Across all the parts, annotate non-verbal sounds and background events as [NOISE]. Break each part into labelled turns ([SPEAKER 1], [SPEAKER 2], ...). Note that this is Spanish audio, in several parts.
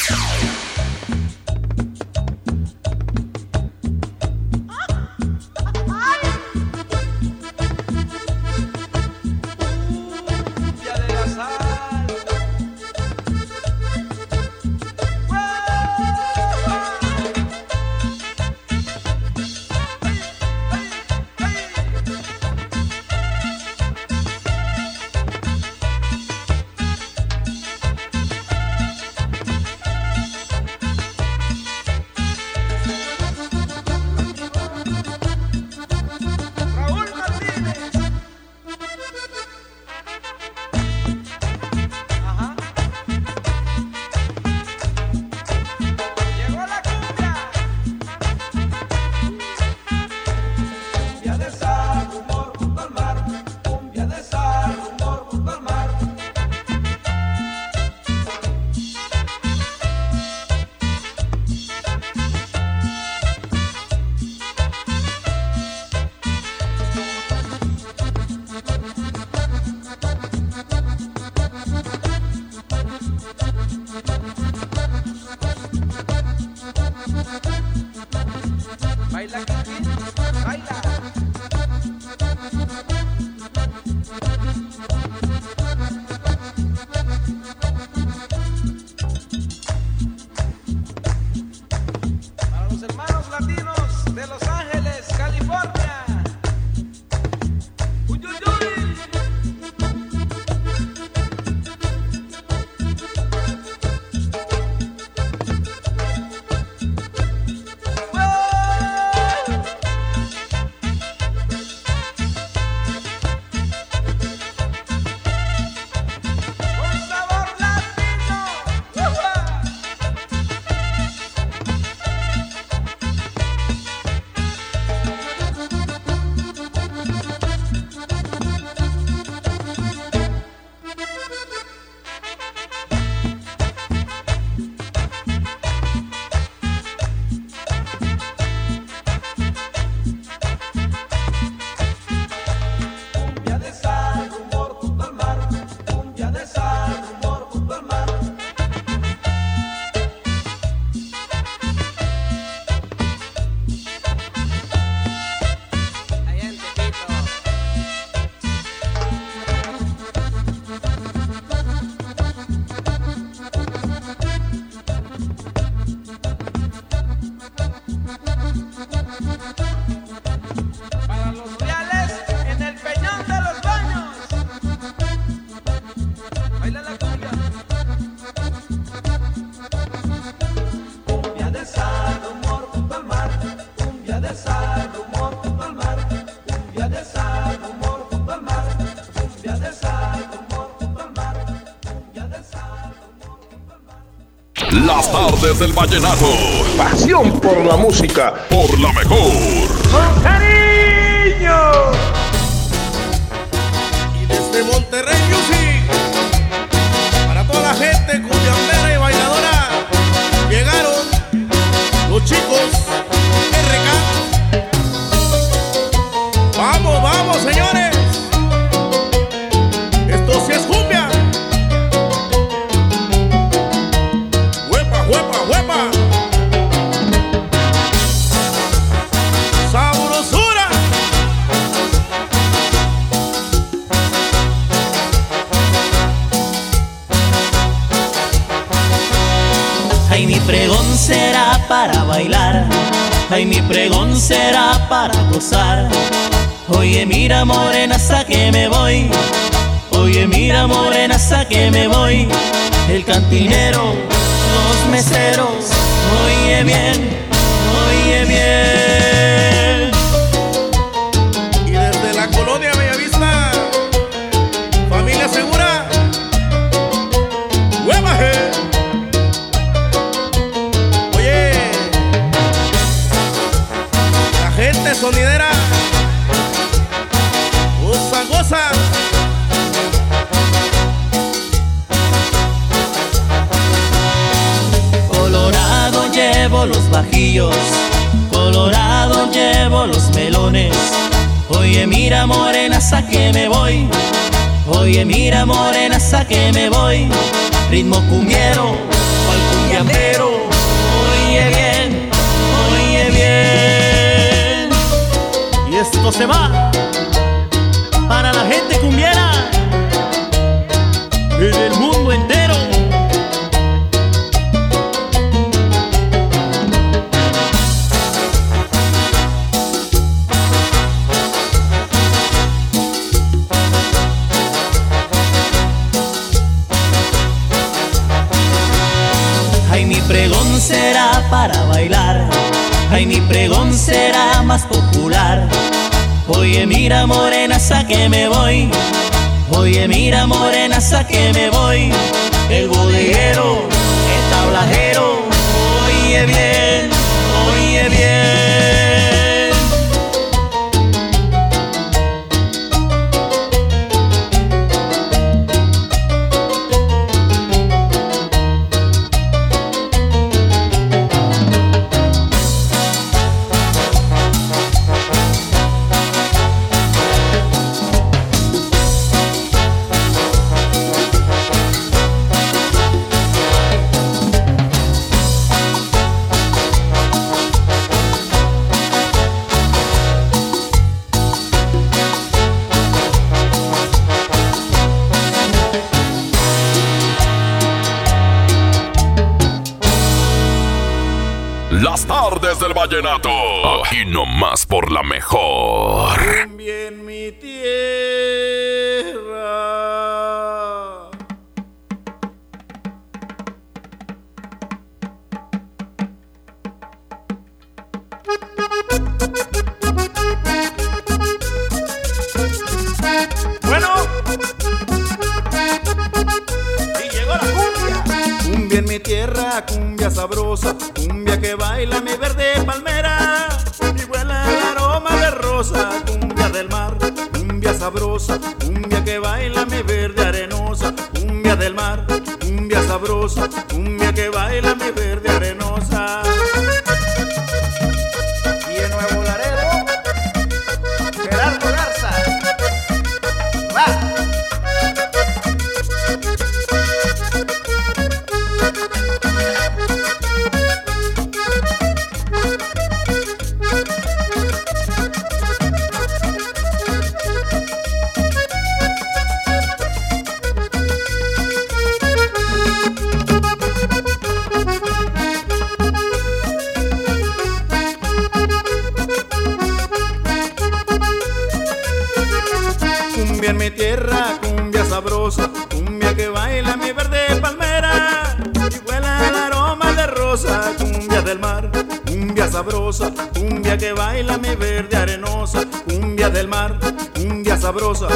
[SPEAKER 1] Las tardes del vallenato.
[SPEAKER 2] Pasión por la música.
[SPEAKER 1] Por la mejor.
[SPEAKER 3] ¡Con cariño! Y desde Monterrey Music, para toda la gente cumbiambera y bailadora, llegaron los chicos
[SPEAKER 4] Ay, mi pregón será para gozar. Oye, mira, morena, hasta que me voy. Oye, mira, morena, hasta que me voy. El cantinero, los meseros, ritmo cumbiero.
[SPEAKER 5] baila mi verde arenosa, cumbia del mar, cumbia sabrosa,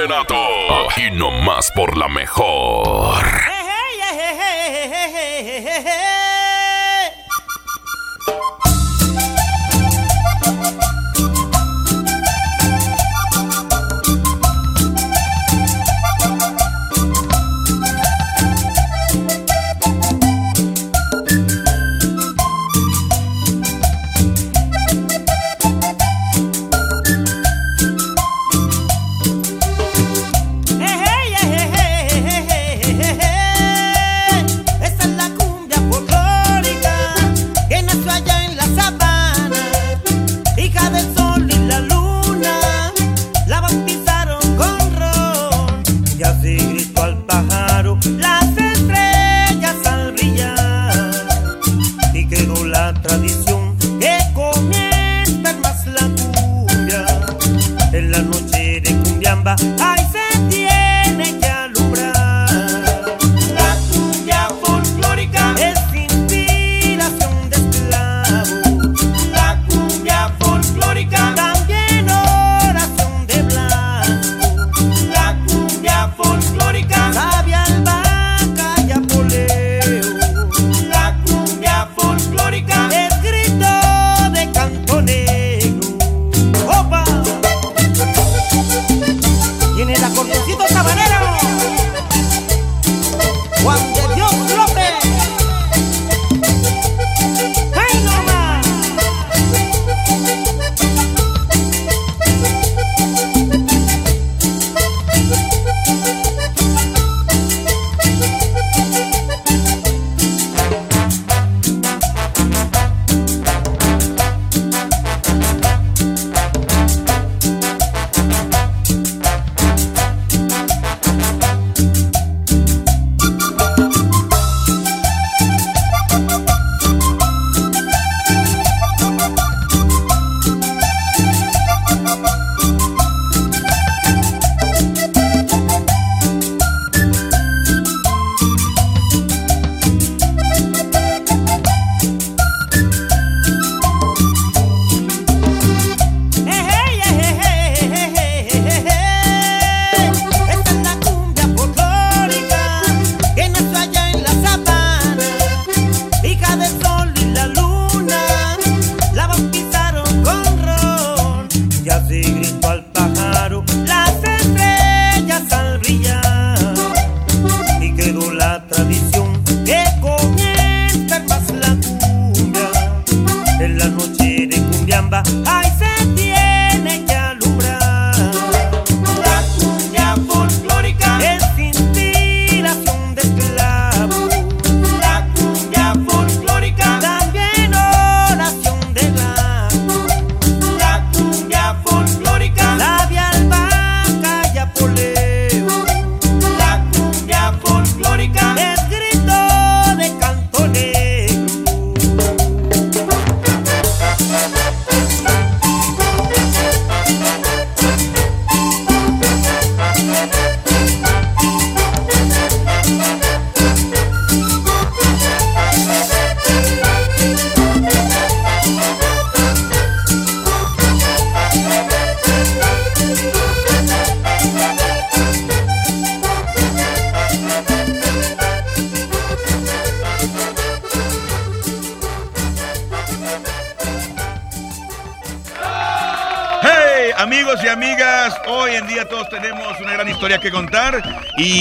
[SPEAKER 6] vallenato. Aquí nomás por la mejor.
[SPEAKER 7] De cumbiamba. Ay, se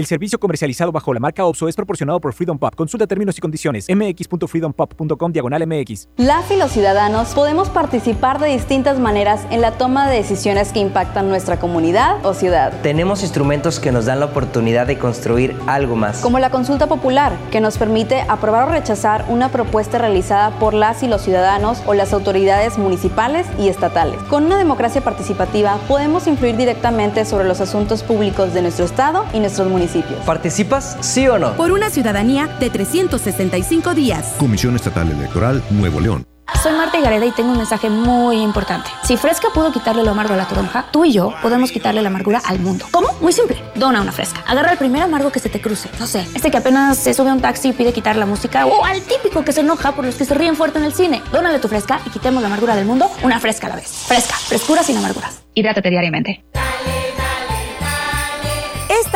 [SPEAKER 8] El servicio comercializado bajo la marca OPSO es proporcionado por Freedom Pop. Consulta términos y condiciones. mx.freedompop.com diagonal mx.
[SPEAKER 9] Las y los ciudadanos podemos participar de distintas maneras en la toma de decisiones que impactan nuestra comunidad o ciudad.
[SPEAKER 10] Tenemos instrumentos que nos dan la oportunidad de construir algo más.
[SPEAKER 9] Como la consulta popular, que nos permite aprobar o rechazar una propuesta realizada por las y los ciudadanos o las autoridades municipales y estatales. Con una democracia participativa podemos influir directamente sobre los asuntos públicos de nuestro estado y nuestros municipios.
[SPEAKER 10] ¿Participas, sí o no?
[SPEAKER 11] Por una ciudadanía de 365 días.
[SPEAKER 12] Comisión Estatal Electoral Nuevo León.
[SPEAKER 13] Soy Marta Gareda y tengo un mensaje muy importante. Si Fresca pudo quitarle lo amargo a la toronja, tú y yo podemos quitarle la amargura al mundo. ¿Cómo? Muy simple. Dona una Fresca. Agarra el primer amargo que se te cruce. No sé, este que apenas se sube a un taxi y pide quitar la música. O al típico que se enoja por los que se ríen fuerte en el cine. Dónale tu Fresca y quitemos la amargura del mundo una Fresca a la vez. Fresca. Frescura sin amarguras. Hidrátate diariamente.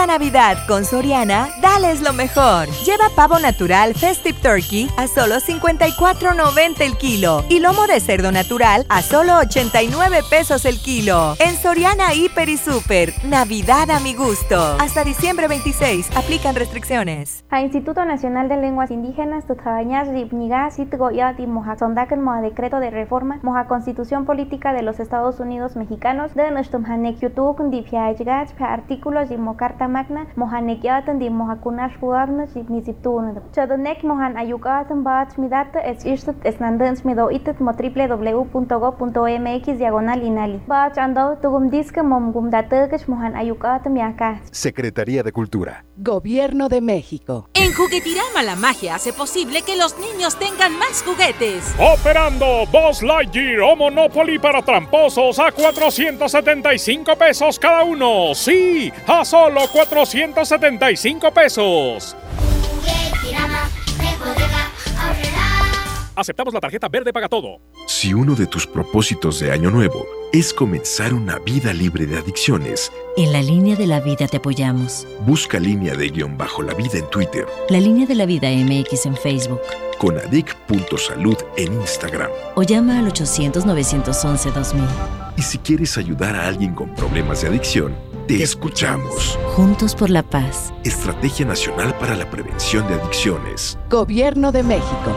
[SPEAKER 14] Navidad con Soriana, dales lo mejor. Lleva pavo natural Festive Turkey a solo 54.90 el kilo y lomo de cerdo natural a solo 89 pesos el kilo. En Soriana Hiper y Super, Navidad a mi gusto. Hasta diciembre 26, aplican restricciones.
[SPEAKER 15] A Instituto Nacional de Lenguas Indígenas, Tutjañas, Ripniga, Sitgoyat y Moja Sondaken Moja Decreto de Reforma, Moja Constitución Política de los Estados Unidos Mexicanos, de Nushtum Hanek YouTube, Dipiaigach, artículos y Mocarta Magna, Mohanek Yatan di Mohakunash Fuabna, Niziptun. Chodonek Mohan Ayukatan Bach Midata, es Irsut Esnandans Mido Itet Mo www.go.mx diagonal inali. Bach Ando Tugum Diska Mom Gumdatekesh Mohan Ayukatan Yaka.
[SPEAKER 12] Secretaría de Cultura.
[SPEAKER 16] Gobierno de México.
[SPEAKER 17] En Juguetirama la magia hace posible que los niños tengan más juguetes.
[SPEAKER 18] Operando Boss Lightyear o Monopoly para tramposos a 475 pesos cada uno. Sí, a solo 475 pesos. Aceptamos la tarjeta verde paga todo.
[SPEAKER 12] Si uno de tus propósitos de año nuevo es comenzar una vida libre de adicciones,
[SPEAKER 19] en la línea de la vida te apoyamos.
[SPEAKER 12] Busca línea de guion bajo la vida en Twitter.
[SPEAKER 19] La línea de la vida MX en Facebook.
[SPEAKER 12] Con adic.salud en Instagram.
[SPEAKER 19] O llama al 800-911-2000.
[SPEAKER 12] Y si quieres ayudar a alguien con problemas de adicción, te, escuchamos.
[SPEAKER 19] Juntos por la paz.
[SPEAKER 12] Estrategia Nacional para la Prevención de Adicciones.
[SPEAKER 16] Gobierno de México.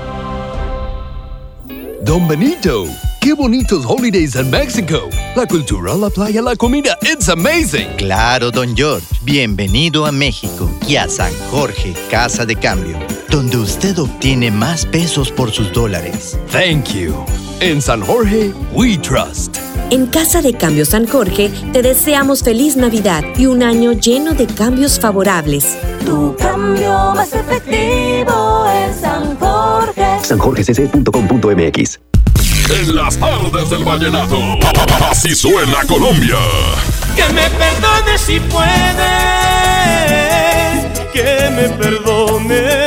[SPEAKER 20] Don Benito, qué bonitos holidays en México. La cultura, la playa, la comida, it's amazing.
[SPEAKER 21] Claro, don George. Bienvenido a México y a San Jorge, Casa de Cambio, donde usted obtiene más pesos por sus dólares.
[SPEAKER 20] Thank you. En San Jorge, we trust.
[SPEAKER 22] En Casa de Cambio San Jorge te deseamos feliz Navidad y un año lleno de cambios favorables.
[SPEAKER 23] Tu cambio más efectivo es San Jorge.
[SPEAKER 24] sanjorgecc.com.mx
[SPEAKER 2] En las tardes del vallenato, así suena Colombia.
[SPEAKER 25] Que me perdone si puede, que me perdone.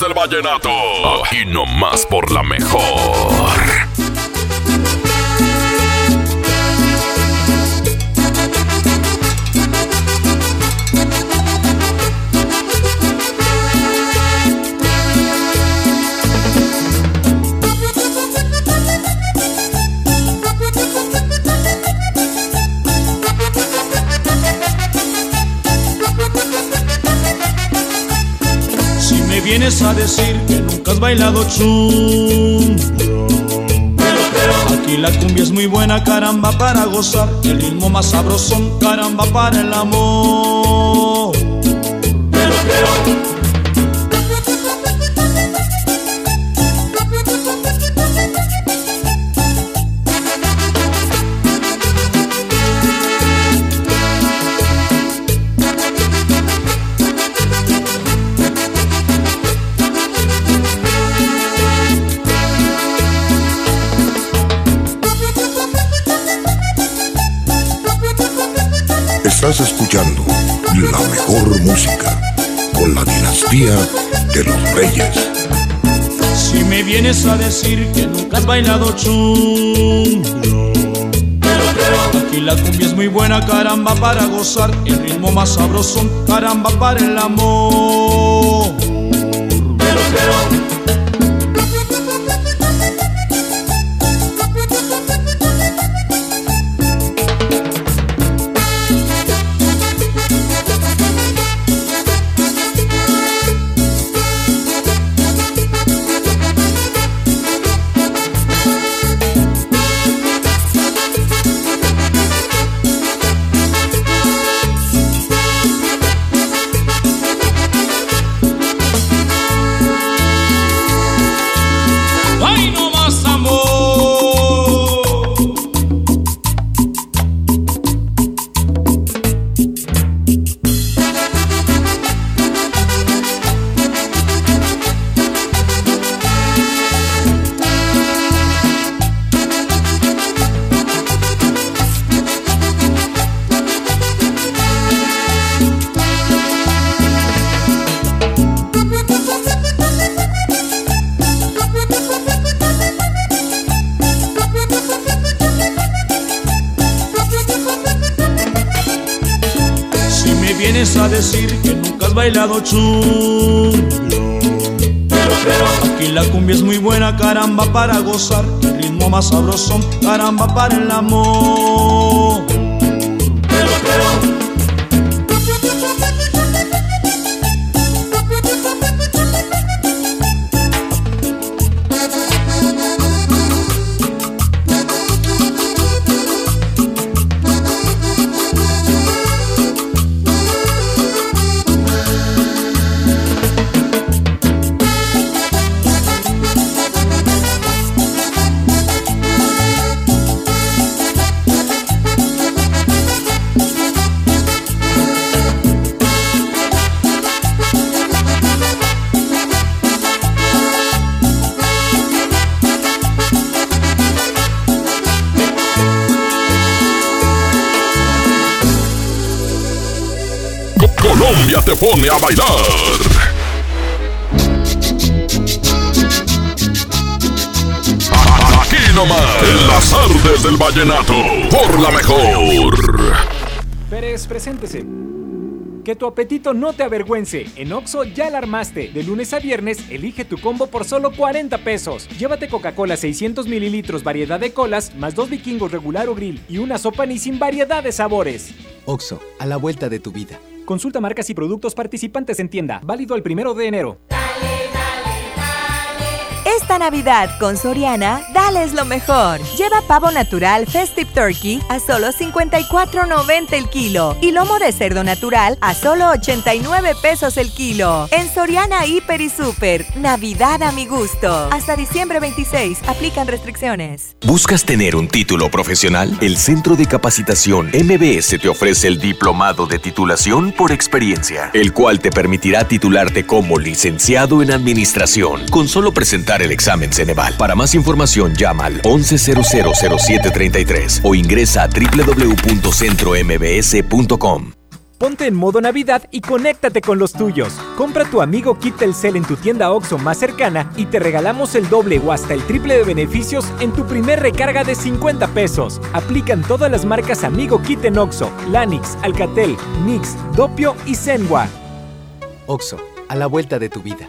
[SPEAKER 2] del vallenato. Aquí nomás por la mejor.
[SPEAKER 25] decir que nunca has bailado chungo. Aquí la cumbia es muy buena, caramba, para gozar. El ritmo más sabrosón, caramba, para el amor. Pero, pero.
[SPEAKER 26] Estás escuchando la mejor música con la dinastía de los reyes.
[SPEAKER 25] Si me vienes a decir que nunca has bailado chungo Pero creo Aquí la cumbia es muy buena, caramba, para gozar El ritmo más sabroso, caramba, para el amor Aquí la cumbia es muy buena, caramba, para gozar. El ritmo más sabroso, caramba, para el amor
[SPEAKER 2] te pone a bailar. Aquí nomás, en las artes del vallenato, por la mejor.
[SPEAKER 8] Pérez, preséntese. Que tu apetito no te avergüence. En Oxo ya la armaste. De lunes a viernes, elige tu combo por solo 40 pesos. Llévate Coca-Cola 600 mililitros, variedad de colas, más dos vikingos regular o grill y una sopa ni sin variedad de sabores.
[SPEAKER 27] Oxo, a la vuelta de tu vida.
[SPEAKER 8] Consulta marcas y productos participantes en tienda. Válido el primero de enero.
[SPEAKER 14] Esta Navidad con Soriana, dales lo mejor. Lleva pavo natural Festive Turkey a solo 54.90 el kilo y lomo de cerdo natural a solo 89 pesos el kilo. En Soriana Hiper y Super, Navidad a mi gusto. Hasta diciembre 26, aplican restricciones.
[SPEAKER 28] ¿Buscas tener un título profesional? El Centro de Capacitación MBS te ofrece el Diplomado de Titulación por Experiencia, el cual te permitirá titularte como licenciado en Administración con solo presentar el examen Ceneval. Para más información llama al 11000733 o ingresa a www.centrombs.com.
[SPEAKER 8] Ponte en modo Navidad y conéctate con los tuyos. Compra tu amigo Kit Telcel en tu tienda OXO más cercana y te regalamos el doble o hasta el triple de beneficios en tu primer recarga de 50 pesos. Aplican todas las marcas Amigo Kit en OXO, Lanix, Alcatel, Nix, Dopio y Zenwa.
[SPEAKER 27] Oxo, a la vuelta de tu vida.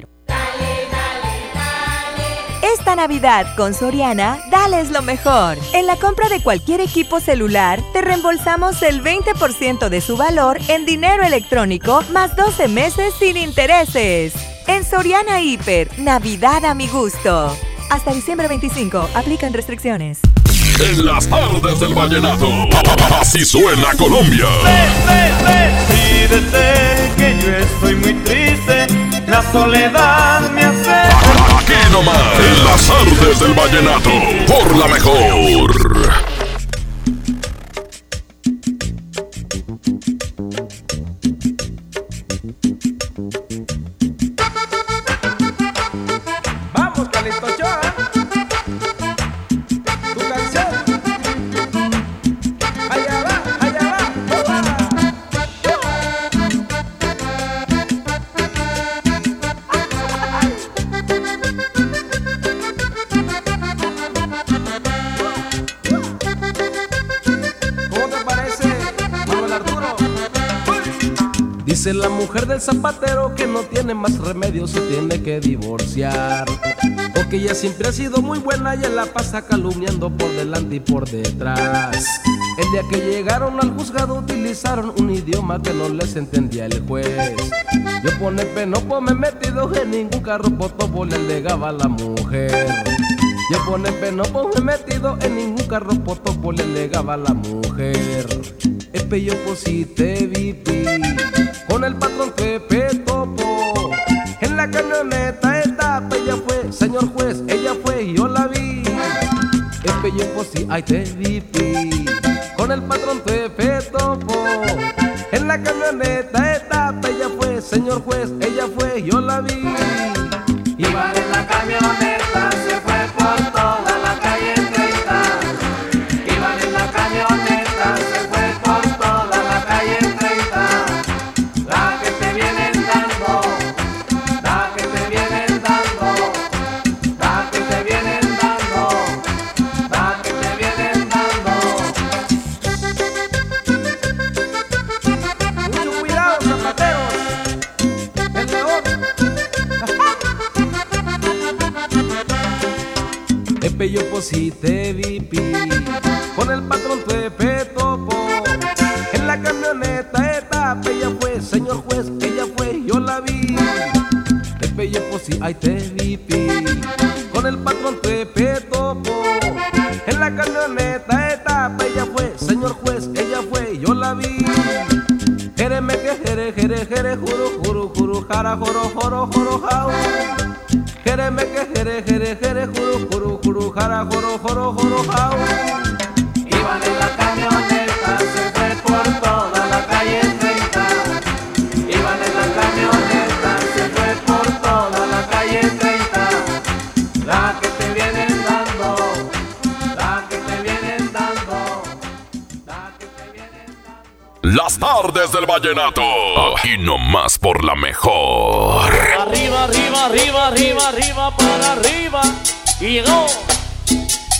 [SPEAKER 14] Esta Navidad con Soriana, dales lo mejor. En la compra de cualquier equipo celular, te reembolsamos el 20% de su valor en dinero electrónico más 12 meses sin intereses. En Soriana Hiper, Navidad a mi gusto. Hasta diciembre 25, aplican restricciones.
[SPEAKER 2] en las tardes del vallenato. Así suena Colombia.
[SPEAKER 29] Que yo estoy muy triste, la soledad me hace.
[SPEAKER 2] Aquí nomás, en las tardes del vallenato, por la mejor.
[SPEAKER 1] Dice la mujer del zapatero que no tiene más remedio, se tiene que divorciar. Porque ella siempre ha sido muy buena y él la pasa calumniando por delante y por detrás. El día que llegaron al juzgado utilizaron un idioma que no les entendía el juez. Yo pone penopo me he metido en ningún carro potopo le alegaba a la mujer. Yo pone penopo me he metido en ningún carro potopo le alegaba a la mujer. Espe yo posite vipi con el patrón Pepe Topo. En la camioneta etapa ella fue, señor juez, ella fue yo la vi. Espe yo posi ay te vipi con el patrón Pepe Topo. En la camioneta etapa ella fue, señor juez, ella fue yo la vi. Yo posite vipi con el patrón Pepe Topo en la camioneta etapa ella fue señor juez ella fue yo la vi. Pepe yo posi ay te vipi con el patrón Pepe Topo en la camioneta etapa ella fue señor juez ella fue yo la vi. Jereme que jere jere jere juro juro juro jara joro joro joro jau jara joro joro joro jau Iban en la camioneta se fue por toda la calle 30 Iban en la camioneta se fue por toda la calle 30 La que te vienen dando La que te vienen dando
[SPEAKER 2] Las tardes del vallenato. Aquí nomás por la mejor.
[SPEAKER 30] Arriba, arriba, arriba, arriba, arriba, para arriba. Y llegó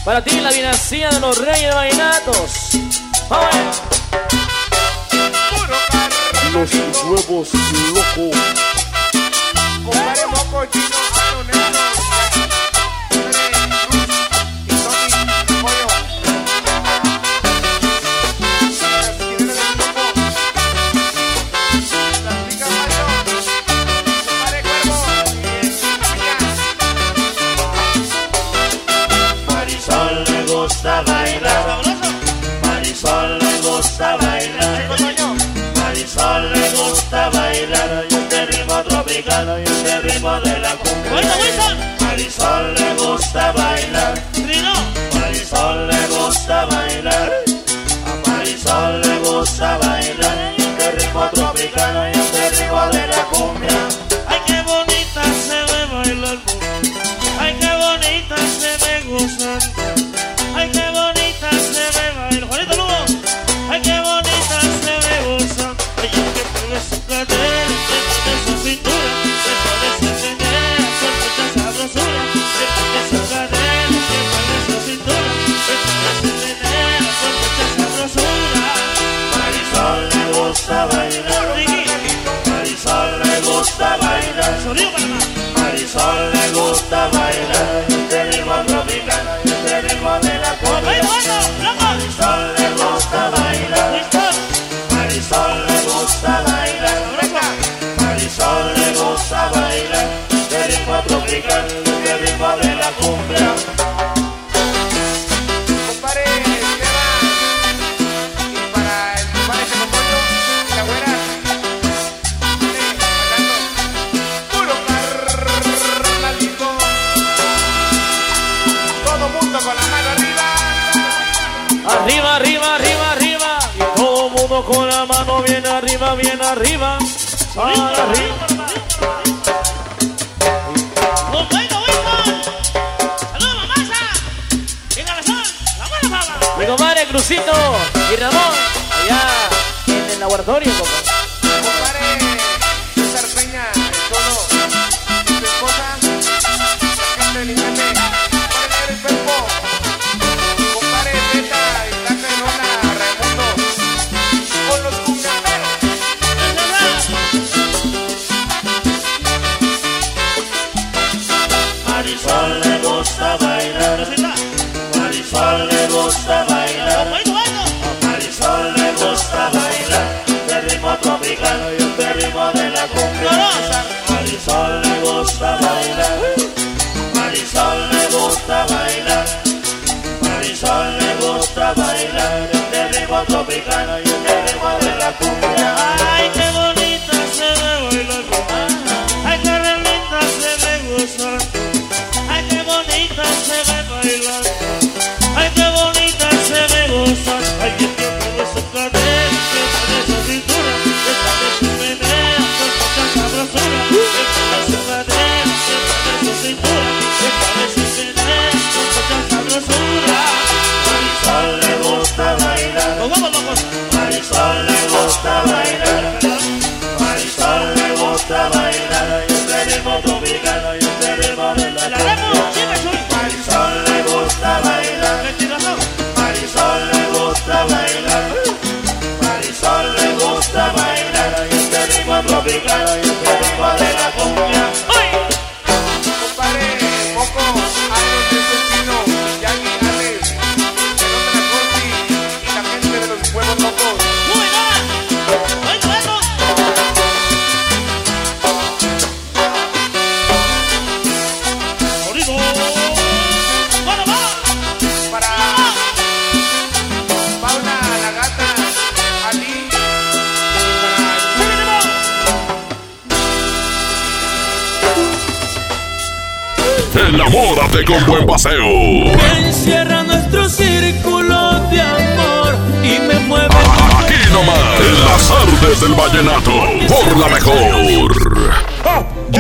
[SPEAKER 30] para ti la dinastía de los reyes vallenatos. Vamos.
[SPEAKER 31] Los nuevos locos.
[SPEAKER 30] Crucito y Ramón, allá en el laboratorio, compadre.
[SPEAKER 31] Gusta bailar. Marisol le gusta bailar. Marisol le gusta bailar. De ritmo tropical ritmo tropical y
[SPEAKER 2] Paseo.
[SPEAKER 30] Encierra nuestro círculo de amor y me mueve.
[SPEAKER 2] Aquí nomás, en las artes del vallenato, por la mejor.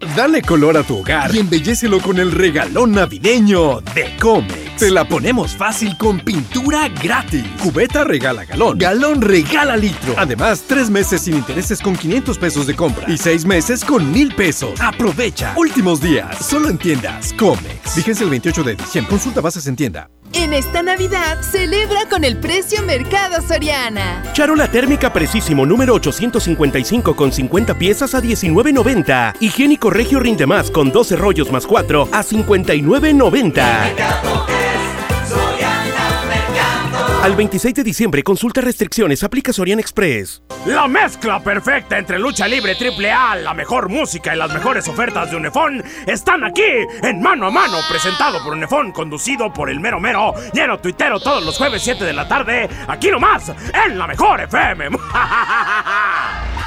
[SPEAKER 32] Dale color a tu hogar y embellécelo con el regalón navideño de Comex. Te la ponemos fácil con pintura gratis. Cubeta regala galón. Galón regala litro. Además, tres meses sin intereses con 500 pesos de compra y seis meses con mil pesos. Aprovecha. Últimos días. Solo en tiendas Comex. Vigencia el 28 de diciembre. Consulta bases en tienda.
[SPEAKER 33] En esta Navidad, celebra con el precio Mercado Soriana.
[SPEAKER 34] Charola térmica precisísimo número 855 con 50 piezas a 19.90. Higiénico regio rinde más con 12 rollos más 4 a 59.90. Al 26 de diciembre, consulta restricciones, aplica Sorian Express.
[SPEAKER 35] La mezcla perfecta entre lucha libre triple A, la mejor música y las mejores ofertas de Unefón están aquí en Mano a Mano, presentado por Unefón, conducido por el mero mero, lleno tuitero todos los jueves 7 de la tarde, aquí nomás, en la mejor FM. [LAUGHS]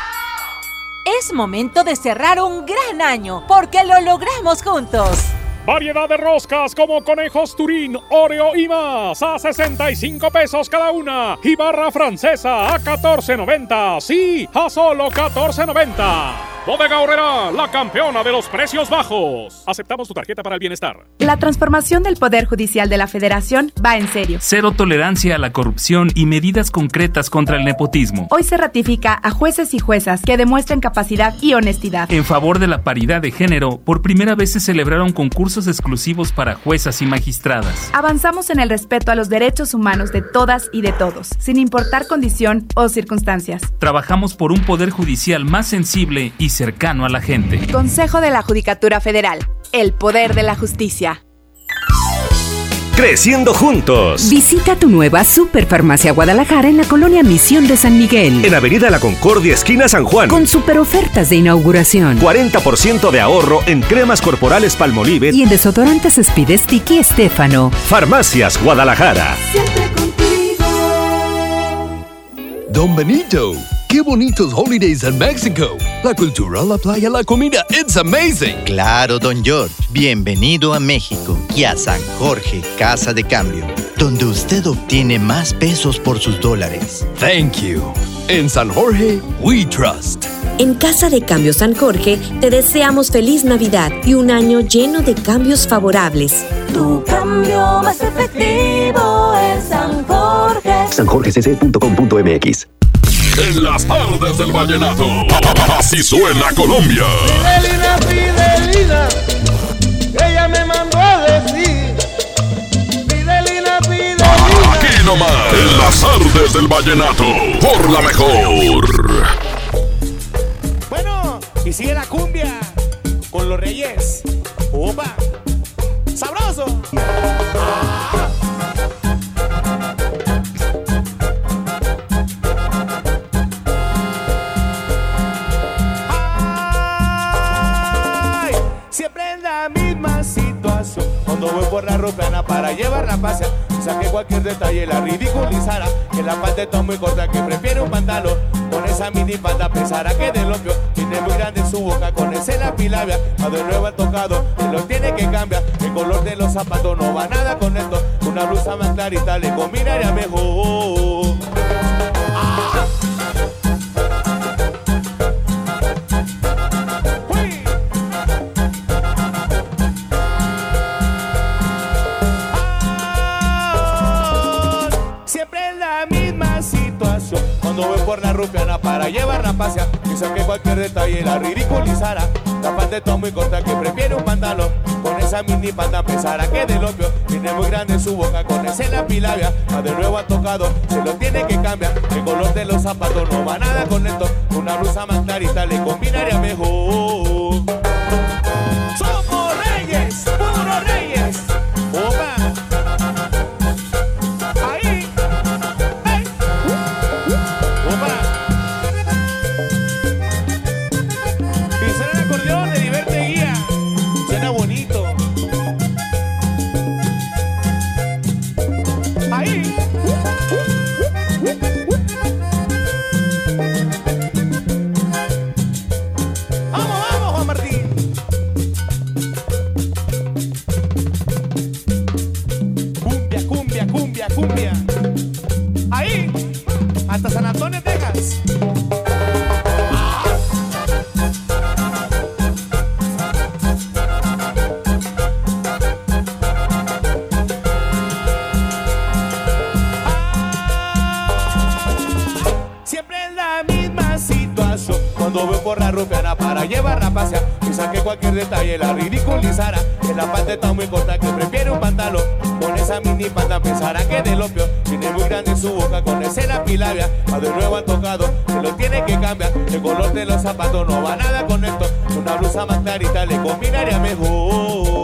[SPEAKER 36] Es momento de cerrar un gran año, porque lo logramos juntos.
[SPEAKER 37] Variedad de roscas como conejos Turín, Oreo y más a 65 pesos cada una. Y barra francesa a 14.90. Sí, a solo 14.90. Bodega Horrera, la campeona de los precios bajos. Aceptamos tu tarjeta para el bienestar.
[SPEAKER 38] La transformación del Poder Judicial de la Federación va en serio.
[SPEAKER 39] Cero tolerancia a la corrupción y medidas concretas contra el nepotismo.
[SPEAKER 38] Hoy se ratifica a jueces y juezas que demuestren capacidad y honestidad.
[SPEAKER 39] En favor de la paridad de género, por primera vez se celebraron concursos exclusivos para juezas y magistradas.
[SPEAKER 38] Avanzamos en el respeto a los derechos humanos de todas y de todos, sin importar condición o circunstancias.
[SPEAKER 39] Trabajamos por un Poder Judicial más sensible y cercano a la gente.
[SPEAKER 38] Consejo de la Judicatura Federal. El poder de la justicia.
[SPEAKER 40] creciendo juntos.
[SPEAKER 41] Visita tu nueva Superfarmacia Guadalajara en la colonia Misión de San Miguel.
[SPEAKER 40] En Avenida La Concordia, esquina San Juan.
[SPEAKER 41] Con super ofertas de inauguración.
[SPEAKER 40] 40% de ahorro en cremas corporales Palmolive
[SPEAKER 41] y en desodorantes Speed Sticky Estefano.
[SPEAKER 40] Farmacias Guadalajara.
[SPEAKER 42] Siempre contigo.
[SPEAKER 43] Don Benito. ¡Qué bonitos holidays en México! La cultura, la playa, la comida, it's amazing.
[SPEAKER 44] Claro, don George. Bienvenido a México y a San Jorge, Casa de Cambio, donde usted obtiene más pesos por sus dólares.
[SPEAKER 43] Thank you. En San Jorge, we trust.
[SPEAKER 45] En Casa de Cambio San Jorge te deseamos feliz Navidad y un año lleno de cambios favorables.
[SPEAKER 42] Tu cambio más efectivo es San Jorge.
[SPEAKER 2] sanjorgecc.com.mx en las tardes del vallenato. Así suena Colombia.
[SPEAKER 46] Fidelina, Fidelina, ella me mandó a decir. Fidelina, Fidelina.
[SPEAKER 2] Aquí nomás, en las tardes del vallenato, por la mejor.
[SPEAKER 47] Bueno, y sigue la cumbia con los reyes. Opa, sabroso. Ah. Cuando voy por la rupiana para llevarla a pasear. Saqué cualquier detalle, la ridiculizara Que la parte está muy corta, que prefiere un pantalón Con esa mini panda pensará que de opio Tiene muy grande su boca, con ese la pilabia A de nuevo ha tocado, se lo tiene que cambiar. El color de los zapatos no va nada con esto Una blusa más clarita le combinaría mejor por la rupiana para llevarla a pasear. Quizá que cualquier detalle la ridiculizara La está muy corta que prefiere un pantalón. Con esa mini panda pensará que del opio Tiene muy grande su boca con ese la pilabia A de nuevo ha tocado, se lo tiene que cambiar. El color de los zapatos no va nada con esto. Una blusa más clarita le combinaría mejor detalle la ridiculizara. Que la parte está muy corta que prefiere un pantalón. Con esa mini panda pensará que del opio. Tiene muy grande su boca con ese la pilabia. A de nuevo han tocado, se lo tiene que cambiar. El color de los zapatos no va nada con esto. Una blusa más clarita le combinaría mejor.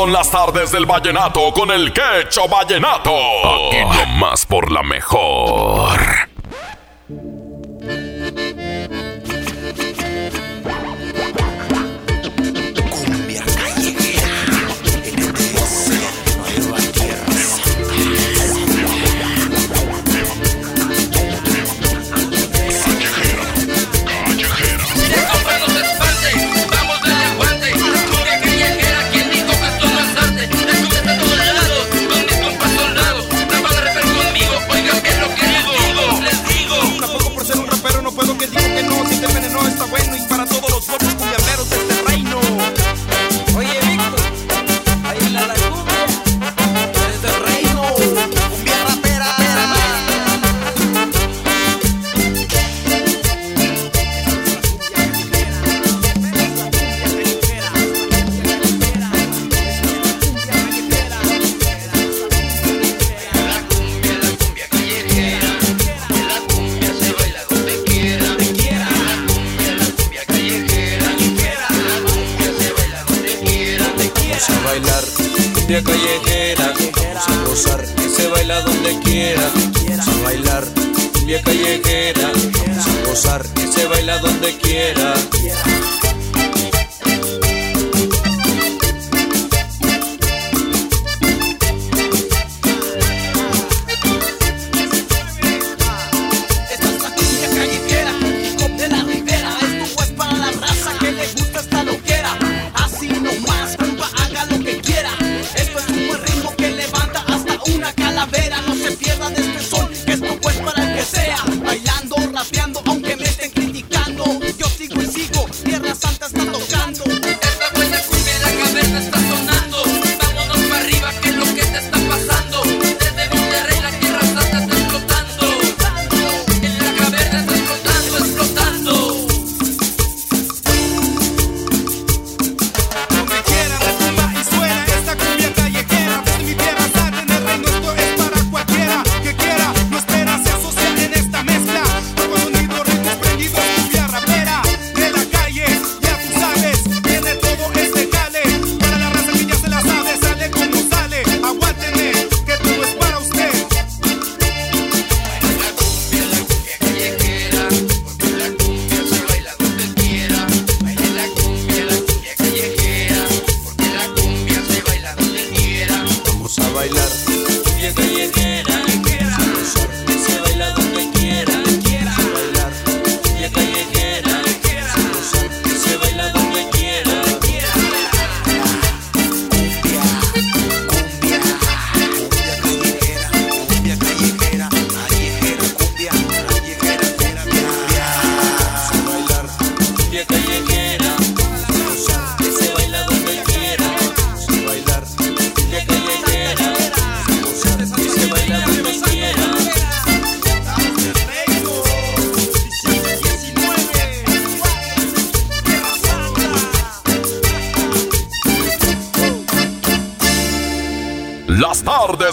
[SPEAKER 2] Son las tardes del vallenato con el quecho vallenato. Aquí nomás por la mejor.
[SPEAKER 48] quiera, sin bailar cumbia callejera, sin gozar que se baila donde quiera.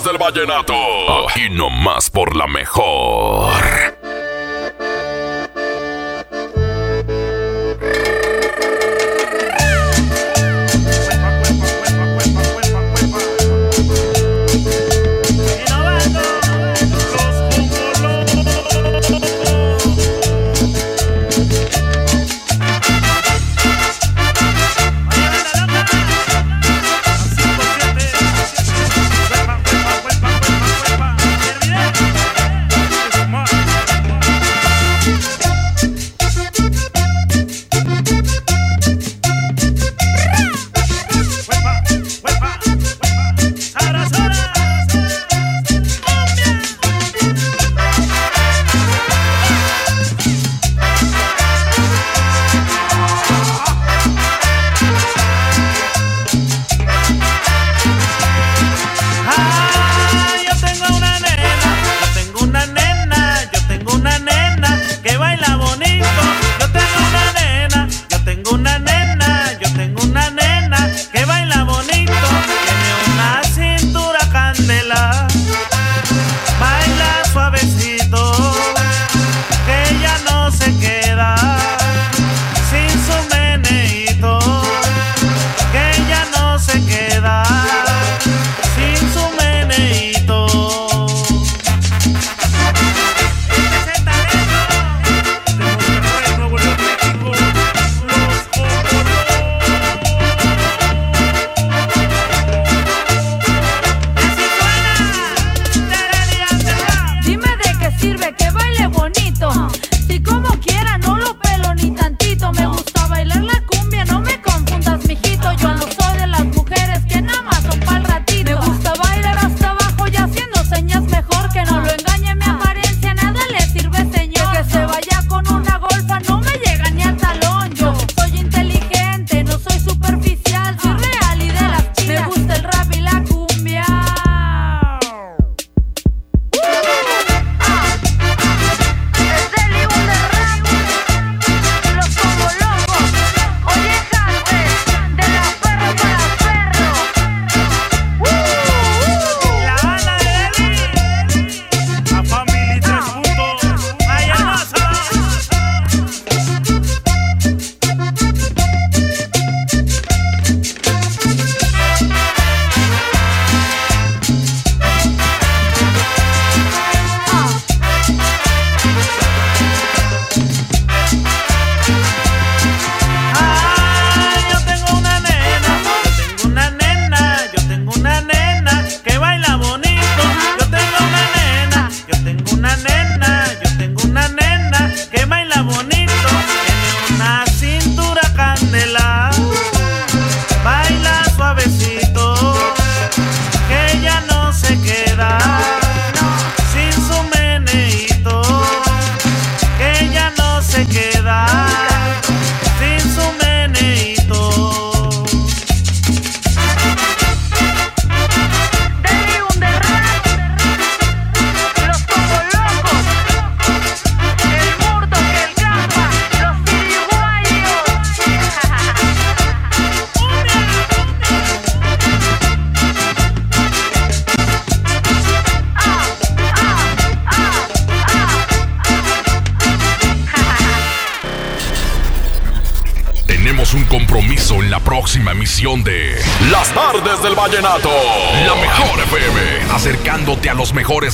[SPEAKER 2] del vallenato. Aquí nomás por la mejor.